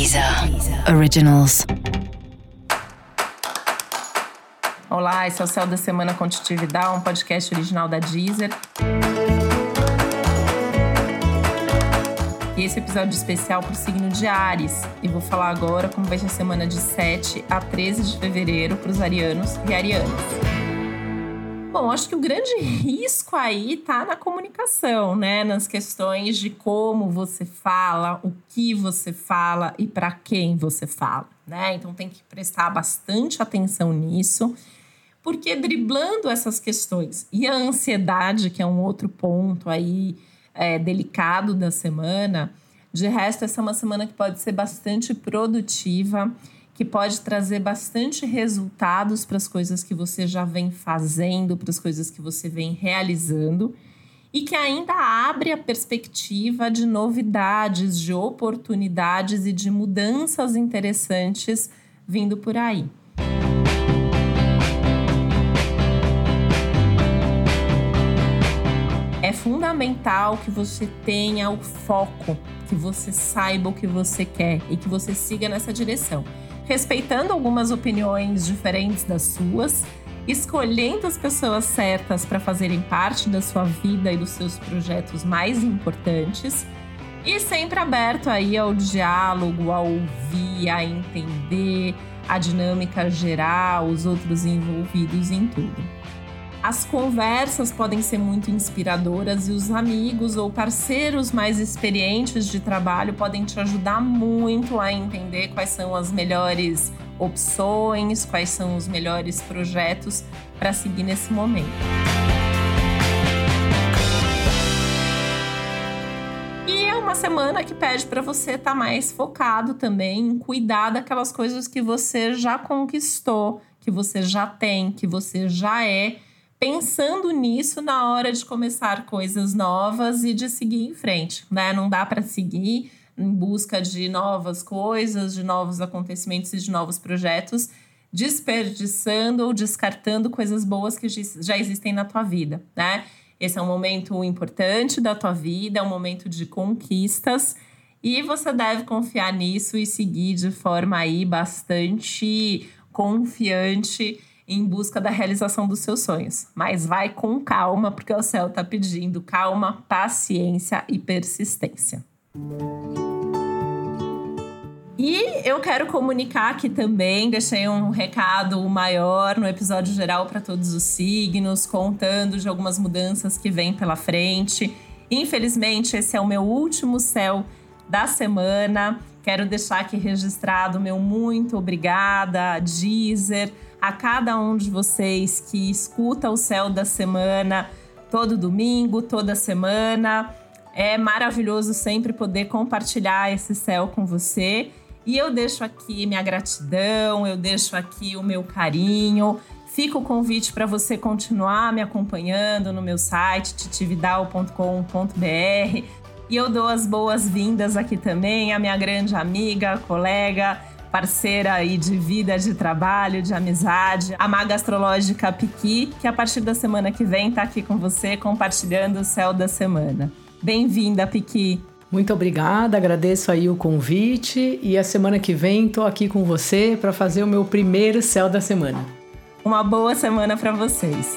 Deezer Originals. Olá, esse é o Céu da Semana Contitividade, um podcast original da Deezer. E esse episódio especial para o signo de Ares. E vou falar agora como vai ser a semana de 7 a 13 de fevereiro para os arianos e arianas. Bom, acho que o grande risco aí tá na comunicação, né? Nas questões de como você fala, o que você fala e para quem você fala, né? Então tem que prestar bastante atenção nisso, porque driblando essas questões e a ansiedade, que é um outro ponto aí é, delicado da semana, de resto, essa é uma semana que pode ser bastante produtiva que pode trazer bastante resultados para as coisas que você já vem fazendo, para as coisas que você vem realizando e que ainda abre a perspectiva de novidades, de oportunidades e de mudanças interessantes vindo por aí. É fundamental que você tenha o foco, que você saiba o que você quer e que você siga nessa direção respeitando algumas opiniões diferentes das suas, escolhendo as pessoas certas para fazerem parte da sua vida e dos seus projetos mais importantes e sempre aberto aí ao diálogo, a ouvir, a entender a dinâmica geral, os outros envolvidos em tudo. As conversas podem ser muito inspiradoras e os amigos ou parceiros mais experientes de trabalho podem te ajudar muito a entender quais são as melhores opções, quais são os melhores projetos para seguir nesse momento. E é uma semana que pede para você estar tá mais focado também em cuidar daquelas coisas que você já conquistou, que você já tem, que você já é pensando nisso na hora de começar coisas novas e de seguir em frente, né? Não dá para seguir em busca de novas coisas, de novos acontecimentos e de novos projetos, desperdiçando ou descartando coisas boas que já existem na tua vida, né? Esse é um momento importante da tua vida, é um momento de conquistas e você deve confiar nisso e seguir de forma aí bastante confiante em busca da realização dos seus sonhos. Mas vai com calma, porque o céu está pedindo calma, paciência e persistência. E eu quero comunicar aqui também, deixei um recado maior no episódio geral para todos os signos, contando de algumas mudanças que vêm pela frente. Infelizmente, esse é o meu último céu da semana. Quero deixar aqui registrado meu muito obrigada, Deezer, a cada um de vocês que escuta o céu da semana todo domingo, toda semana. É maravilhoso sempre poder compartilhar esse céu com você. E eu deixo aqui minha gratidão, eu deixo aqui o meu carinho. Fica o convite para você continuar me acompanhando no meu site titividal.com.br. E eu dou as boas-vindas aqui também à minha grande amiga, colega, parceira aí de vida, de trabalho, de amizade, a maga astrológica Piqui, que a partir da semana que vem está aqui com você compartilhando o céu da semana. Bem-vinda, Piqui. Muito obrigada, agradeço aí o convite e a semana que vem estou aqui com você para fazer o meu primeiro céu da semana. Uma boa semana para vocês.